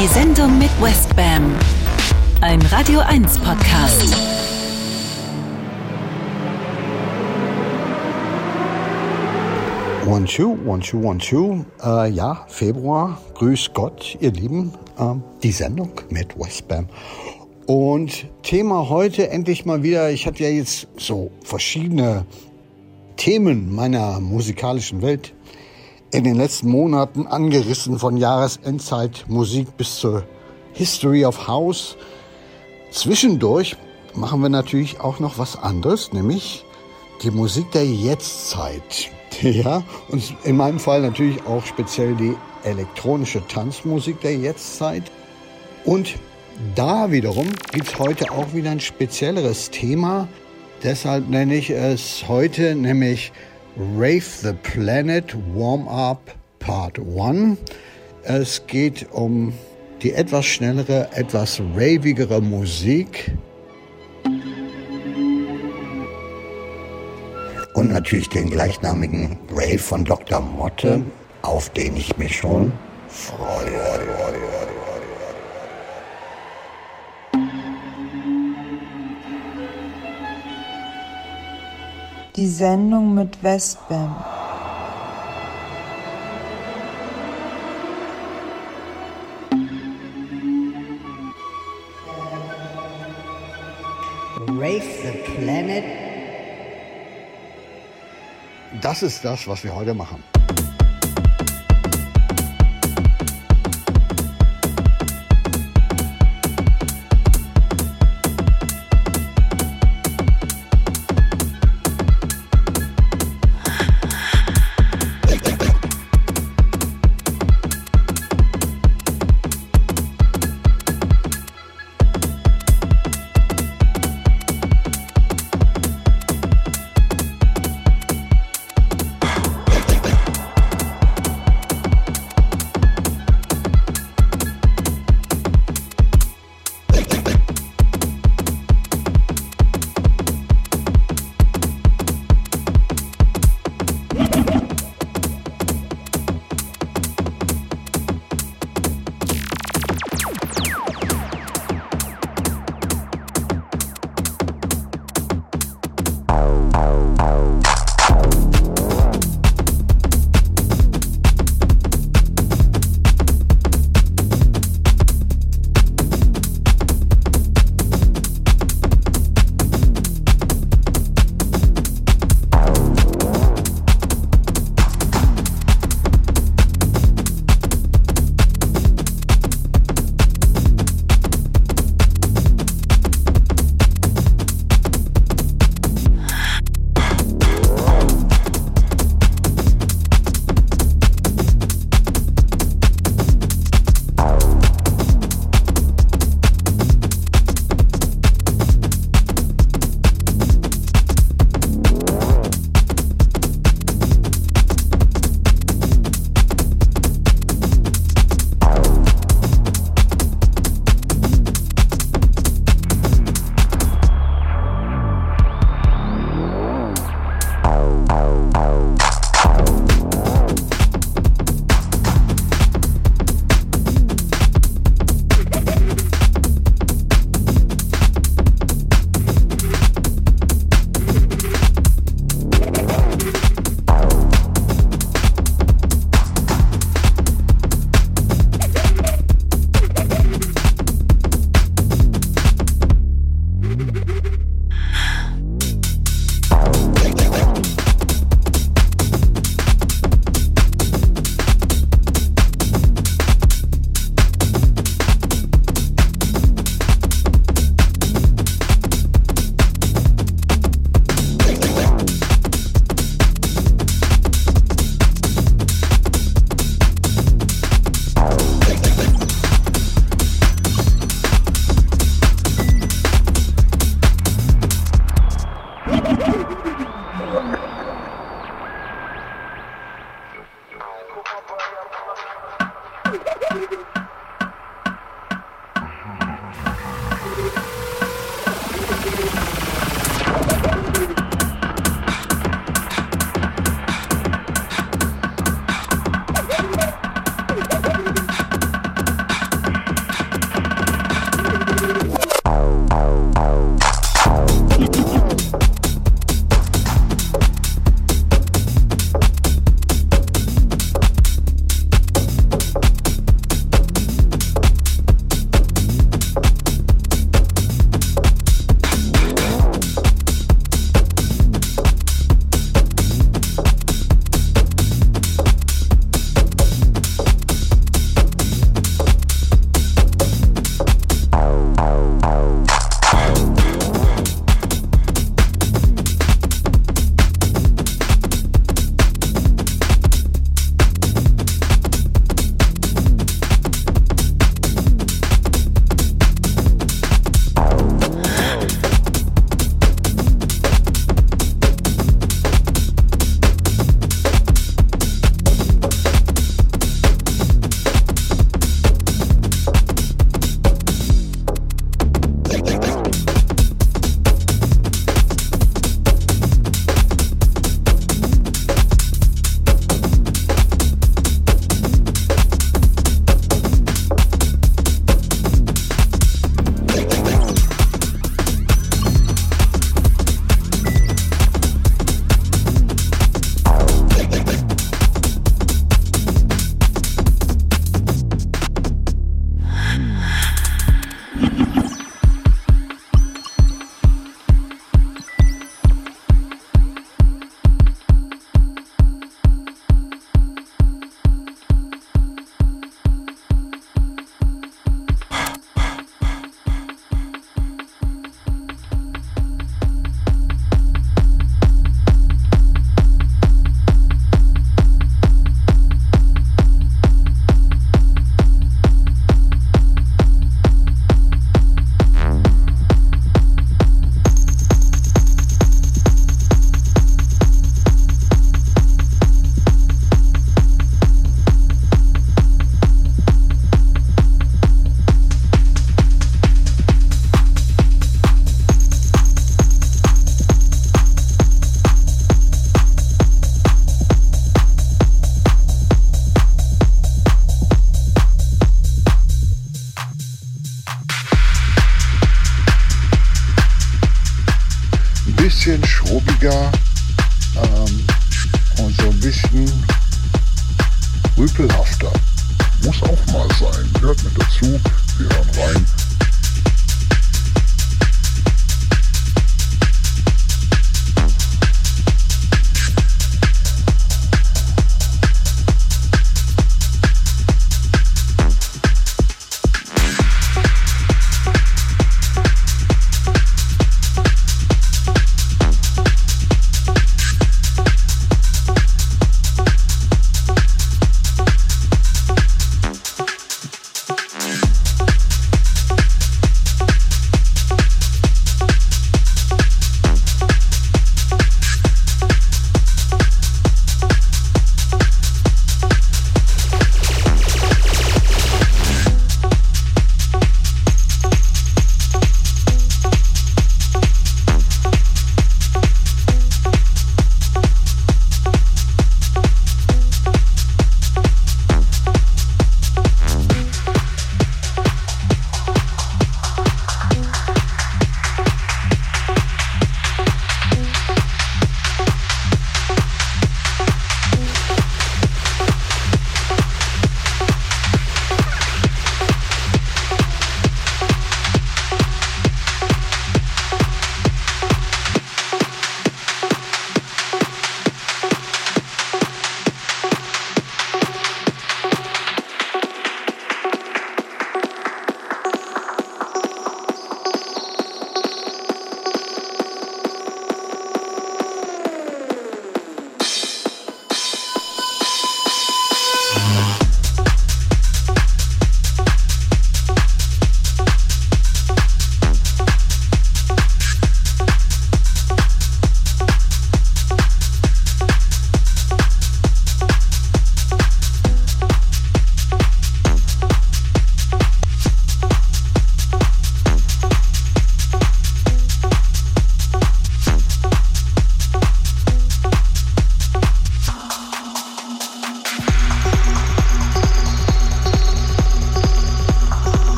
Die Sendung mit Westbam. Ein Radio 1 Podcast. One, two, one, two, one, two. Äh, ja, Februar. Grüß Gott, ihr Lieben. Äh, die Sendung mit Westbam. Und Thema heute endlich mal wieder. Ich hatte ja jetzt so verschiedene Themen meiner musikalischen Welt in den letzten Monaten angerissen, von Jahresendzeit Musik bis zur History of House. Zwischendurch machen wir natürlich auch noch was anderes, nämlich die Musik der Jetztzeit. Ja, und in meinem Fall natürlich auch speziell die elektronische Tanzmusik der Jetztzeit. Und da wiederum gibt es heute auch wieder ein spezielleres Thema. Deshalb nenne ich es heute nämlich Rave the Planet Warm-Up Part 1. Es geht um die etwas schnellere, etwas ravigere Musik. Und natürlich den gleichnamigen Rave von Dr. Motte, auf den ich mich schon freue. Die Sendung mit Westbam. Rave the Planet. Das ist das, was wir heute machen.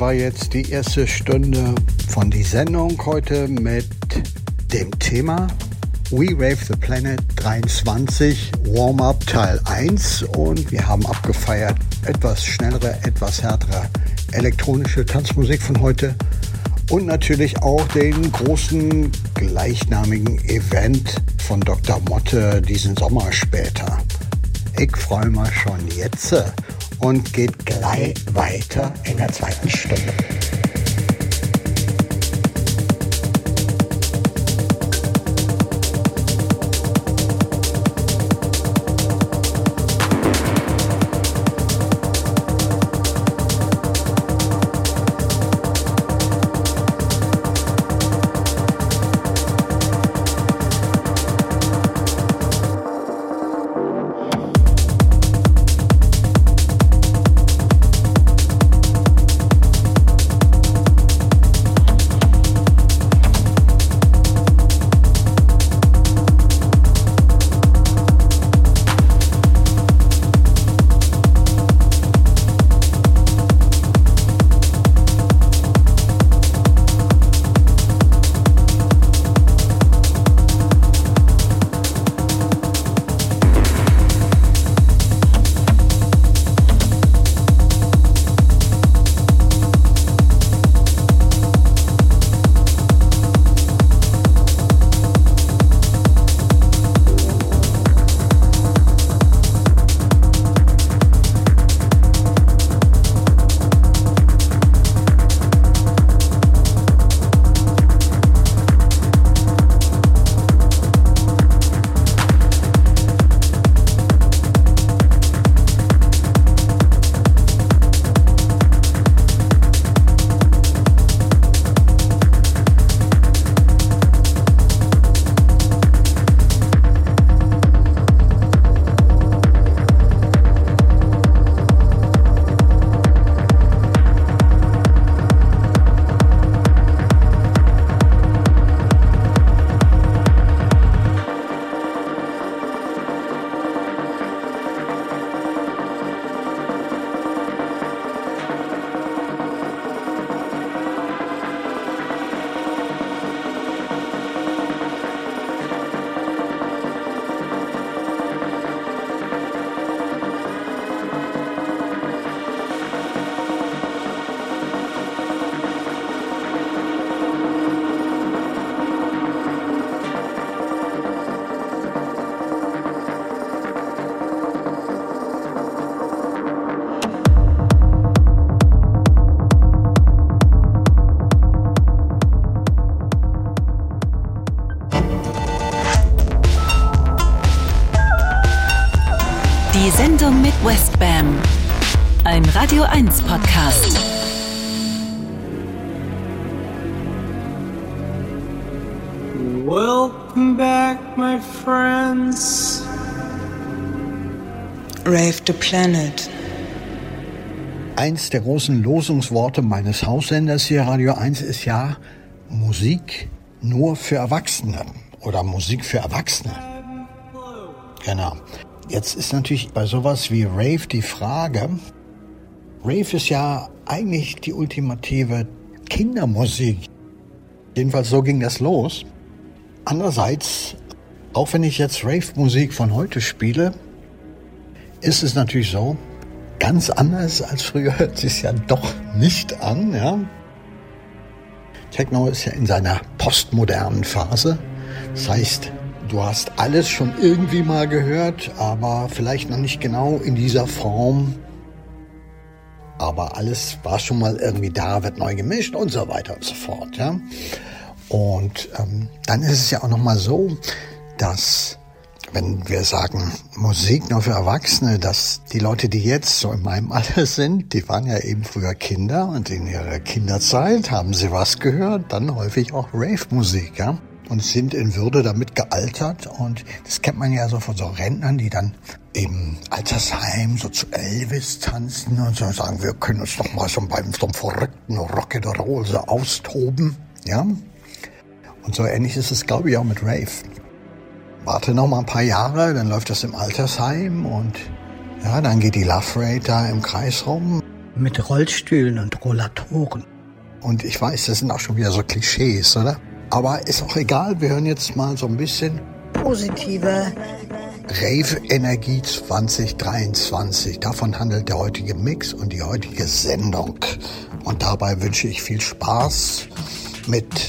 War jetzt die erste Stunde von die Sendung heute mit dem Thema We Rave the Planet 23 Warm-Up Teil 1 und wir haben abgefeiert etwas schnellere, etwas härtere elektronische Tanzmusik von heute und natürlich auch den großen gleichnamigen Event von Dr. Motte diesen Sommer später. Ich freue mich schon jetzt und geht gleich weiter in der zweiten Stunde. Westbam. Ein Radio 1 Podcast. Welcome back, my friends. Rave the Planet. Eins der großen Losungsworte meines Haussenders hier Radio 1 ist ja Musik nur für Erwachsene oder Musik für Erwachsene. Genau. Jetzt ist natürlich bei sowas wie Rave die Frage, Rave ist ja eigentlich die ultimative Kindermusik. Jedenfalls so ging das los. Andererseits, auch wenn ich jetzt Rave-Musik von heute spiele, ist es natürlich so, ganz anders als früher hört es sich ja doch nicht an. Ja? Techno ist ja in seiner postmodernen Phase. Das heißt, Du hast alles schon irgendwie mal gehört, aber vielleicht noch nicht genau in dieser Form. Aber alles war schon mal irgendwie da, wird neu gemischt und so weiter und so fort. Ja? Und ähm, dann ist es ja auch noch mal so, dass wenn wir sagen Musik nur für Erwachsene, dass die Leute, die jetzt so in meinem Alter sind, die waren ja eben früher Kinder und in ihrer Kinderzeit haben sie was gehört, dann häufig auch Rave-Musik, ja und sind in Würde damit gealtert. Und das kennt man ja so von so Rentnern, die dann im Altersheim so zu Elvis tanzen und so sagen, wir können uns doch mal so beim so einem verrückten Rock'n'Roll so austoben. Ja? Und so ähnlich ist es, glaube ich, auch mit Rave. Warte noch mal ein paar Jahre, dann läuft das im Altersheim und ja, dann geht die Love Rate da im Kreis rum. mit Rollstühlen und Rollatoren. Und ich weiß, das sind auch schon wieder so Klischees, oder? Aber ist auch egal, wir hören jetzt mal so ein bisschen positive Rave Energie 2023. Davon handelt der heutige Mix und die heutige Sendung. Und dabei wünsche ich viel Spaß mit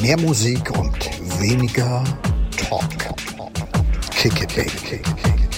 mehr Musik und weniger Talk. Kick it, baby, kick it, kick it.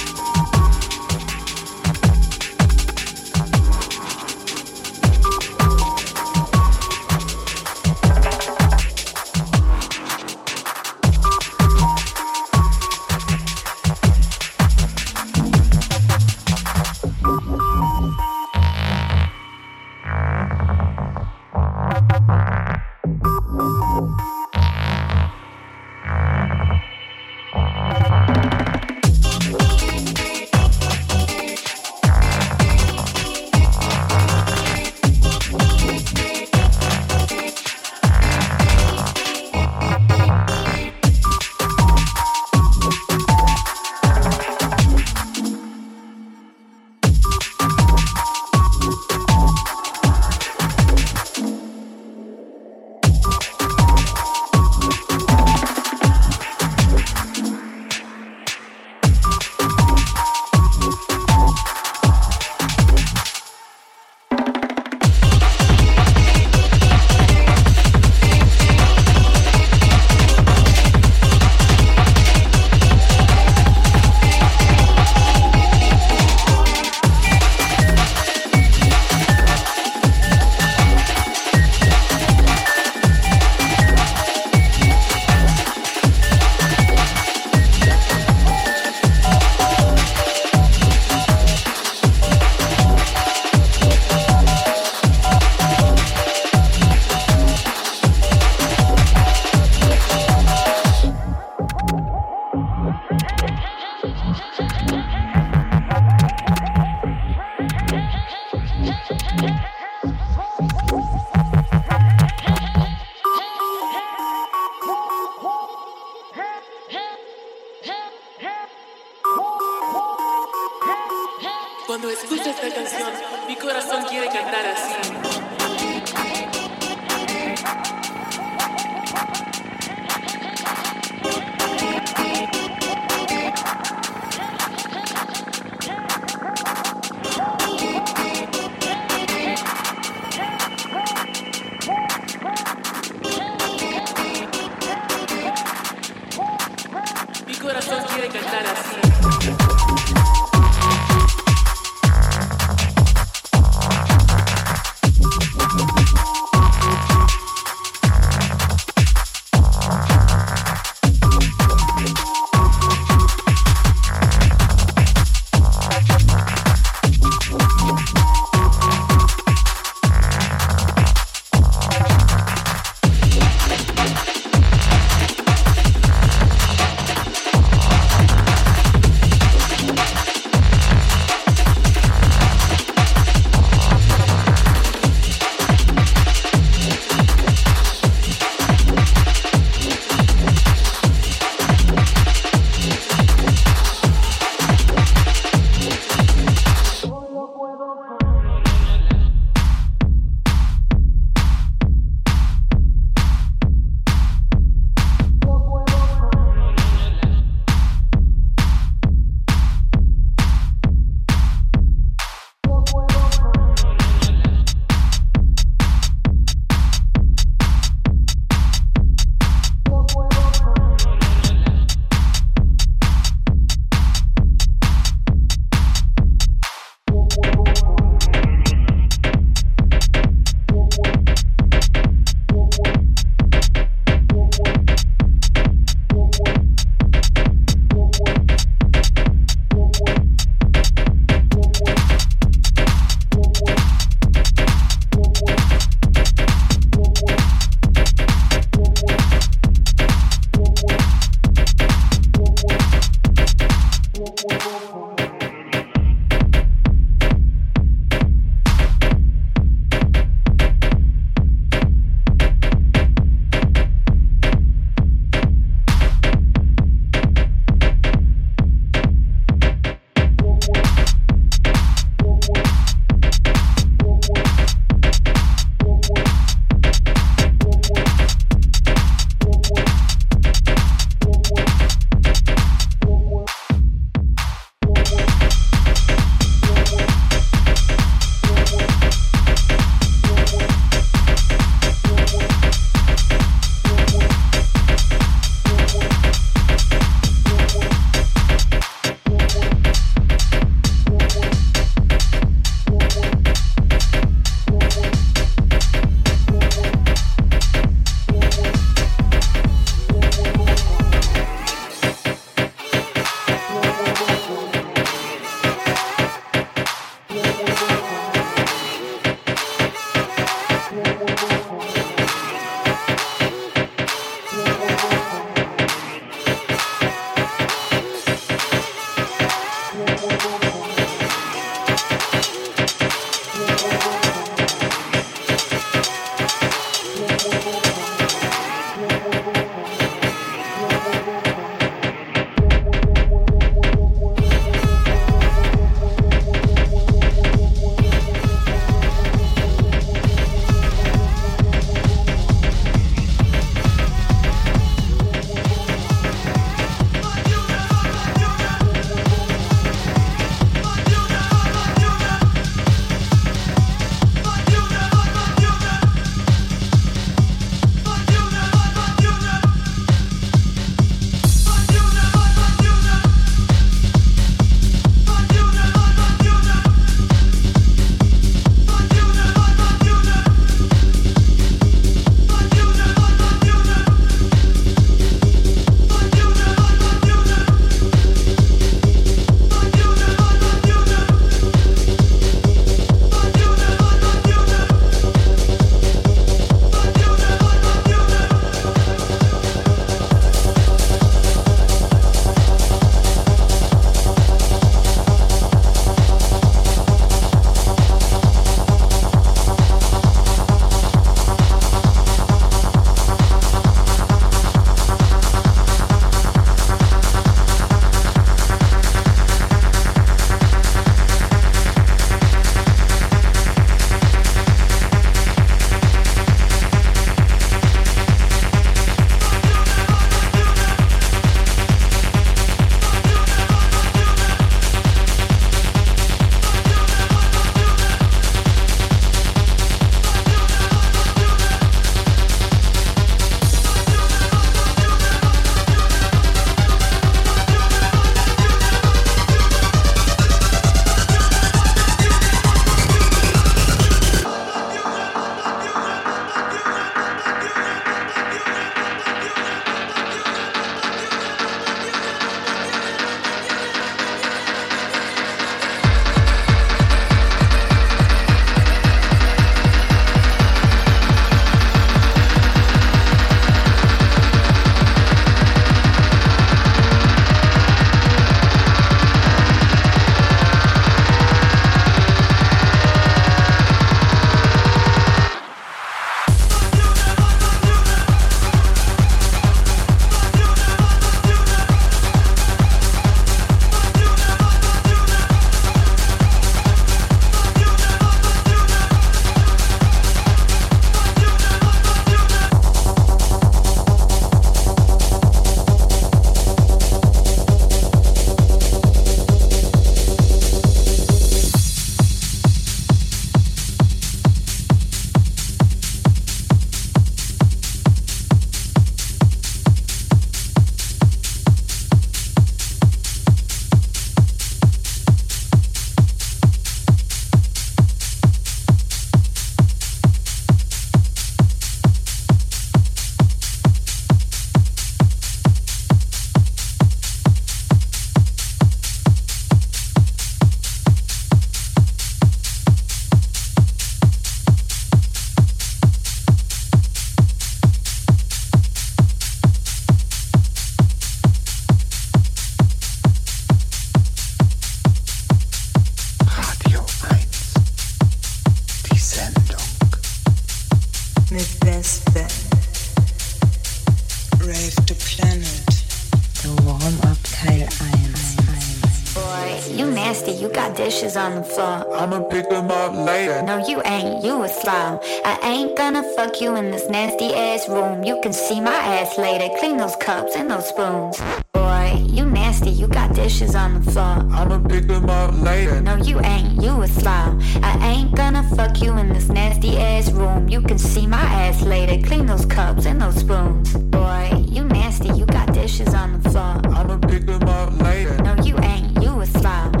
fuck you in this nasty ass room. You can see my ass later. Clean those cups and those spoons. Boy, you nasty, you got dishes on the floor. I'ma pick them up later. No, you ain't, you a slob. I ain't gonna fuck you in this nasty ass room. You can see my ass later. Clean those cups and those spoons. Boy, you nasty, you got dishes on the floor. I'ma pick them up later. No, you ain't, you a slob.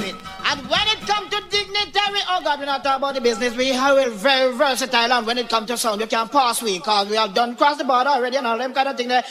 it. And when it comes to dignitary, oh God, we're not talking about the business. We are very versatile. And when it comes to sound, you can pass we, cause we have done cross the border already and all them kind of thing there.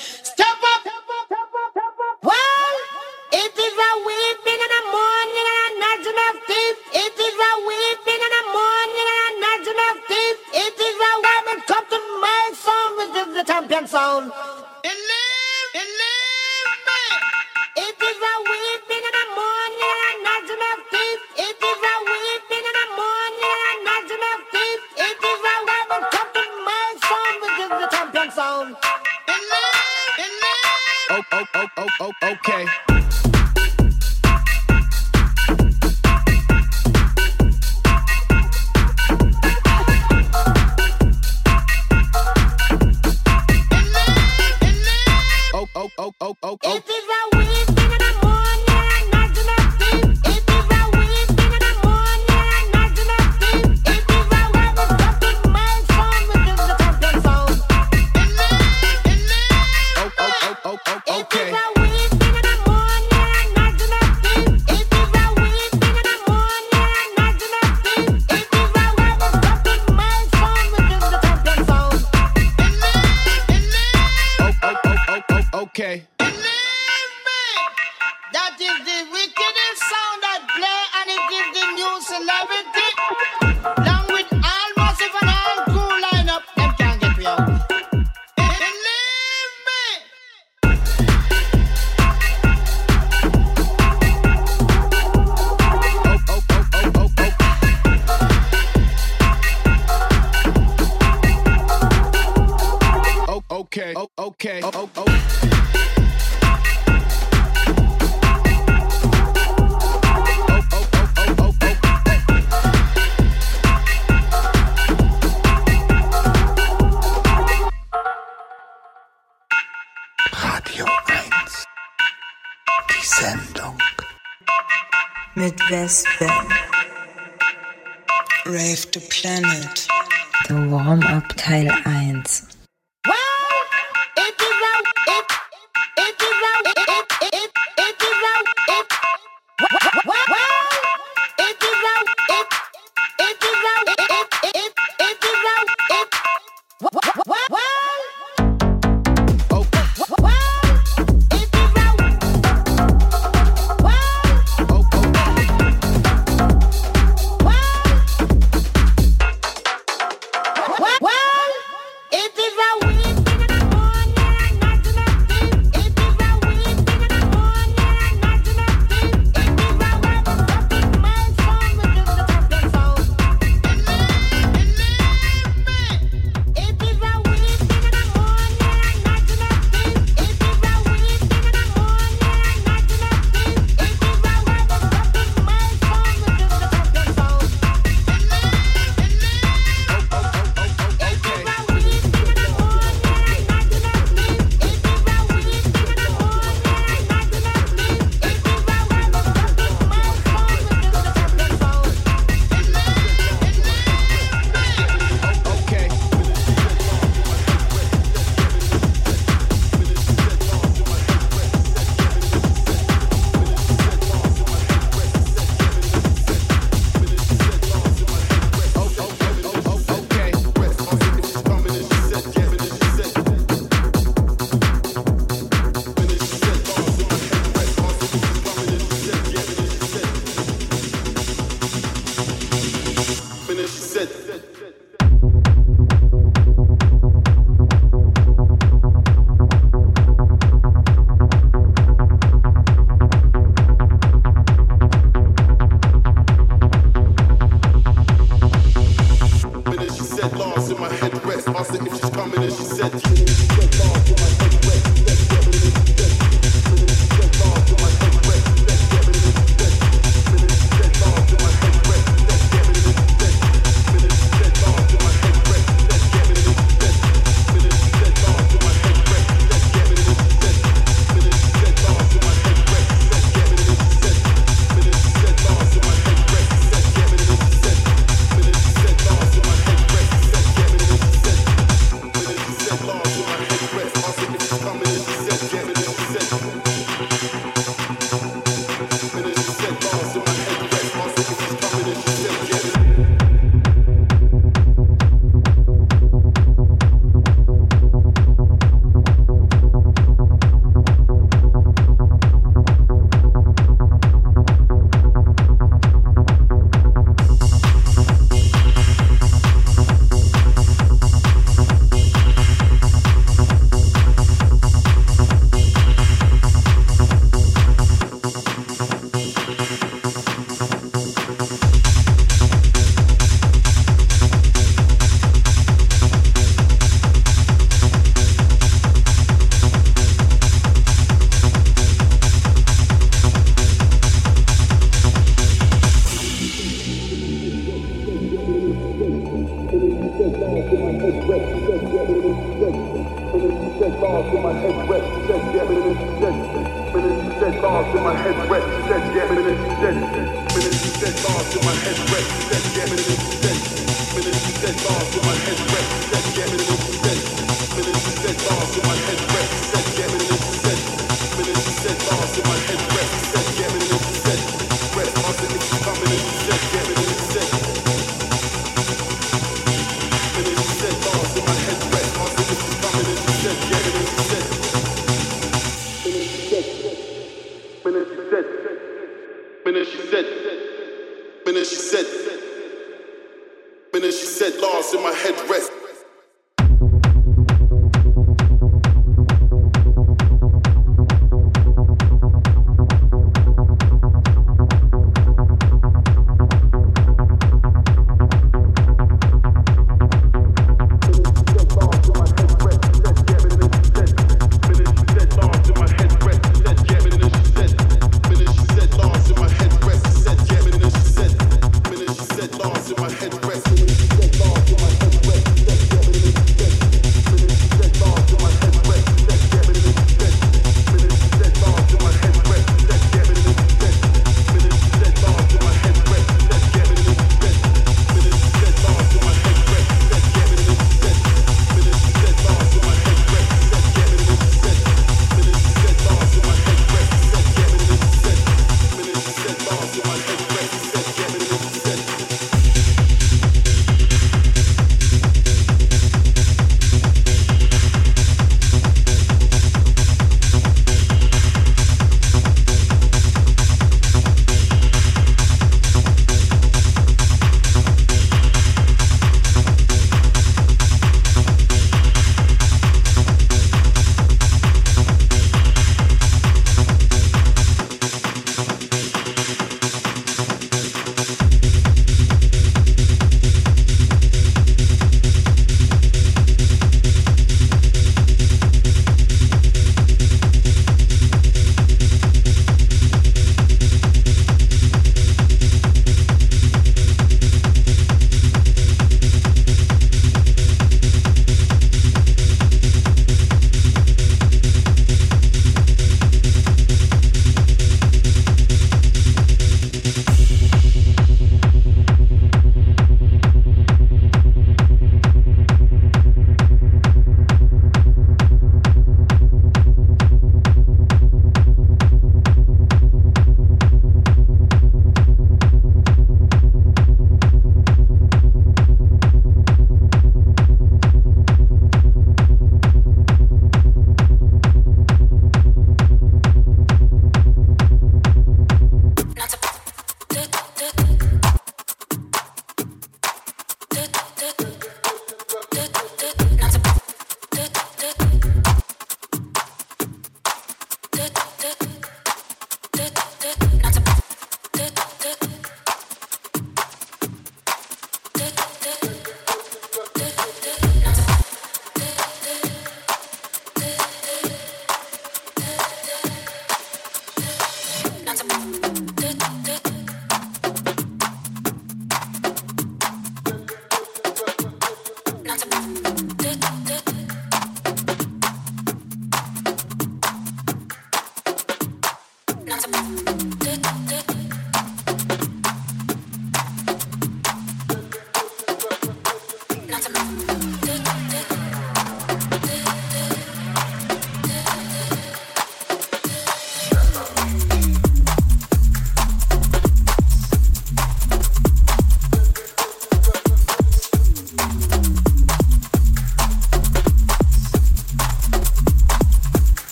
Sendung mit Wespen. Rave the Planet. The Warm-Up Teil 1.